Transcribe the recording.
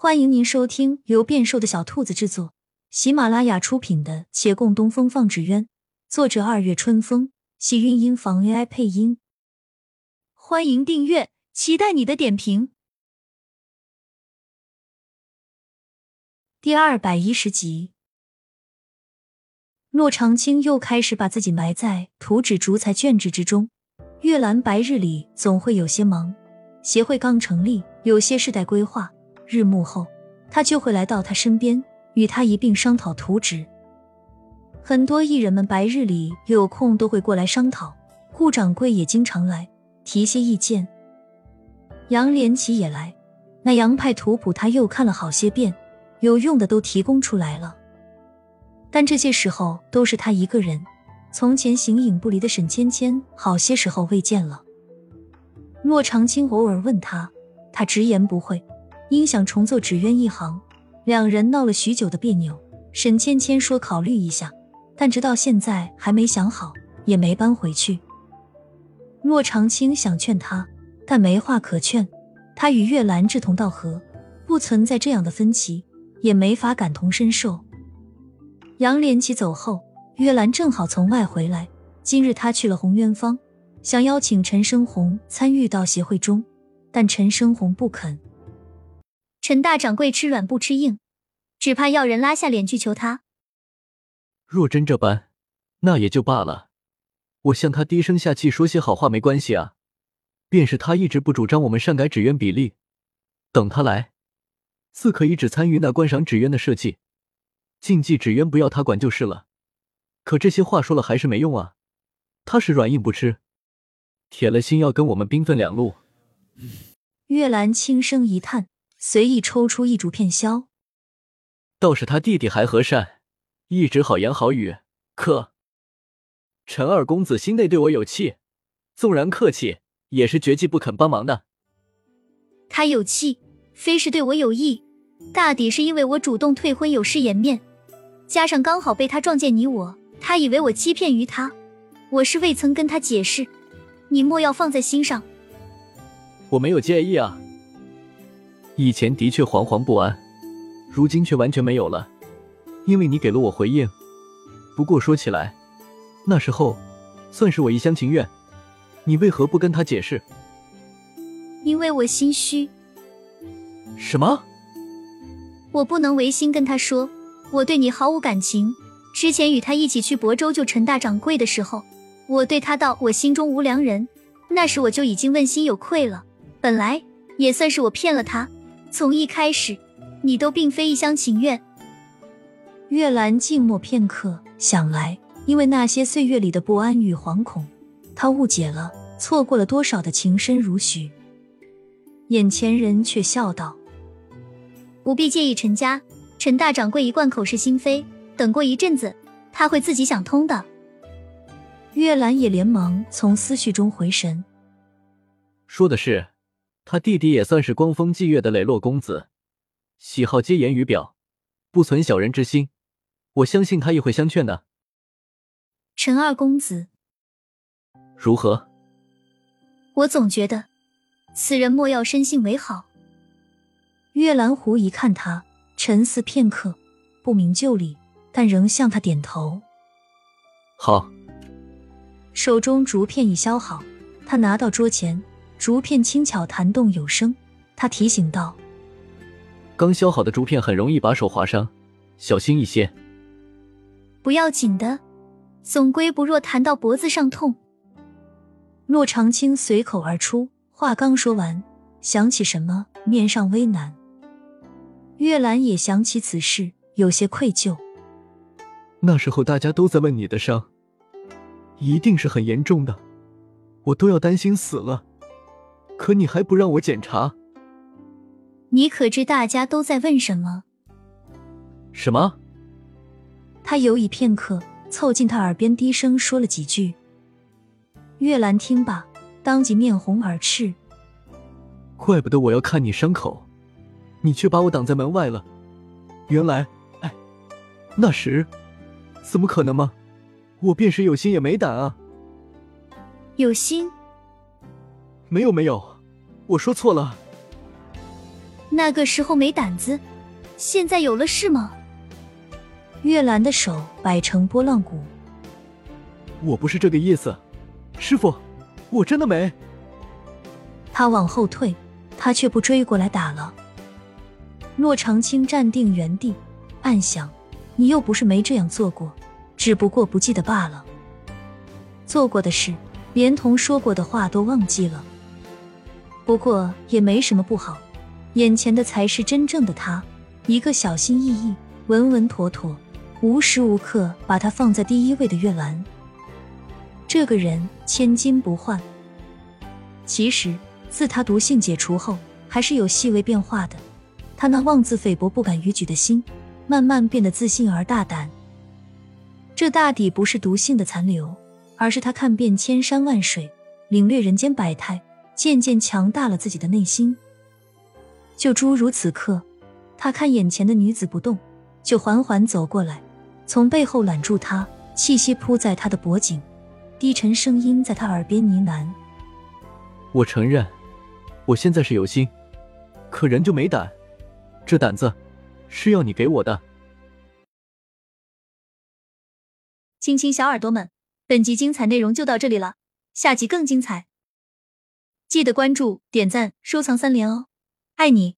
欢迎您收听由变瘦的小兔子制作、喜马拉雅出品的《且共东风放纸鸢》，作者二月春风，喜韵音房 AI 配音。欢迎订阅，期待你的点评。第二百一十集，骆长青又开始把自己埋在图纸竹材卷纸之中。月兰白日里总会有些忙，协会刚成立，有些事待规划。日暮后，他就会来到他身边，与他一并商讨图纸。很多艺人们白日里有空都会过来商讨，顾掌柜也经常来提些意见。杨连奇也来，那洋派图谱他又看了好些遍，有用的都提供出来了。但这些时候都是他一个人。从前形影不离的沈芊芊，好些时候未见了。骆长青偶尔问他，他直言不讳。因想重做纸鸢一行，两人闹了许久的别扭。沈芊芊说考虑一下，但直到现在还没想好，也没搬回去。骆长青想劝他，但没话可劝。他与月兰志同道合，不存在这样的分歧，也没法感同身受。杨连奇走后，月兰正好从外回来。今日他去了红渊坊，想邀请陈生红参与到协会中，但陈生红不肯。陈大掌柜吃软不吃硬，只怕要人拉下脸去求他。若真这般，那也就罢了。我向他低声下气说些好话没关系啊。便是他一直不主张我们擅改纸鸢比例，等他来，自可以只参与那观赏纸鸢的设计，竞技纸鸢不要他管就是了。可这些话说了还是没用啊。他是软硬不吃，铁了心要跟我们兵分两路。月兰轻声一叹。随意抽出一竹片削，倒是他弟弟还和善，一直好言好语。可陈二公子心内对我有气，纵然客气，也是绝技不肯帮忙的。他有气，非是对我有意，大抵是因为我主动退婚有失颜面，加上刚好被他撞见你我，他以为我欺骗于他。我是未曾跟他解释，你莫要放在心上。我没有介意啊。以前的确惶惶不安，如今却完全没有了，因为你给了我回应。不过说起来，那时候算是我一厢情愿，你为何不跟他解释？因为我心虚。什么？我不能违心跟他说，我对你毫无感情。之前与他一起去亳州救陈大掌柜的时候，我对他道我心中无良人，那时我就已经问心有愧了。本来也算是我骗了他。从一开始，你都并非一厢情愿。月兰静默片刻，想来，因为那些岁月里的不安与惶恐，她误解了，错过了多少的情深如许。眼前人却笑道：“不必介意陈家，陈大掌柜一贯口是心非，等过一阵子，他会自己想通的。”月兰也连忙从思绪中回神，说的是。他弟弟也算是光风霁月的磊落公子，喜好皆言于表，不存小人之心。我相信他也会相劝的。陈二公子，如何？我总觉得此人莫要深信为好。月兰狐一看他，沉思片刻，不明就里，但仍向他点头。好。手中竹片已削好，他拿到桌前。竹片轻巧弹动有声，他提醒道：“刚削好的竹片很容易把手划伤，小心一些。”不要紧的，总归不若弹到脖子上痛。骆长青随口而出，话刚说完，想起什么，面上微难。月兰也想起此事，有些愧疚。那时候大家都在问你的伤，一定是很严重的，我都要担心死了。可你还不让我检查？你可知大家都在问什么？什么？他犹豫片刻，凑近他耳边低声说了几句。月兰听罢，当即面红耳赤。怪不得我要看你伤口，你却把我挡在门外了。原来，哎，那时怎么可能吗？我便是有心也没胆啊。有心。没有没有，我说错了。那个时候没胆子，现在有了是吗？月兰的手摆成波浪鼓。我不是这个意思，师傅，我真的没。他往后退，他却不追过来打了。洛长青站定原地，暗想：你又不是没这样做过，只不过不记得罢了。做过的事，连同说过的话都忘记了。不过也没什么不好，眼前的才是真正的他，一个小心翼翼、稳稳妥妥。无时无刻把他放在第一位的月兰，这个人千金不换。其实自他毒性解除后，还是有细微变化的。他那妄自菲薄、不敢逾矩的心，慢慢变得自信而大胆。这大抵不是毒性的残留，而是他看遍千山万水，领略人间百态，渐渐强大了自己的内心。就诸如此刻，他看眼前的女子不动，就缓缓走过来。从背后揽住她，气息扑在她的脖颈，低沉声音在她耳边呢喃：“我承认，我现在是有心，可人就没胆。这胆子是要你给我的。”亲亲小耳朵们，本集精彩内容就到这里了，下集更精彩，记得关注、点赞、收藏三连哦，爱你！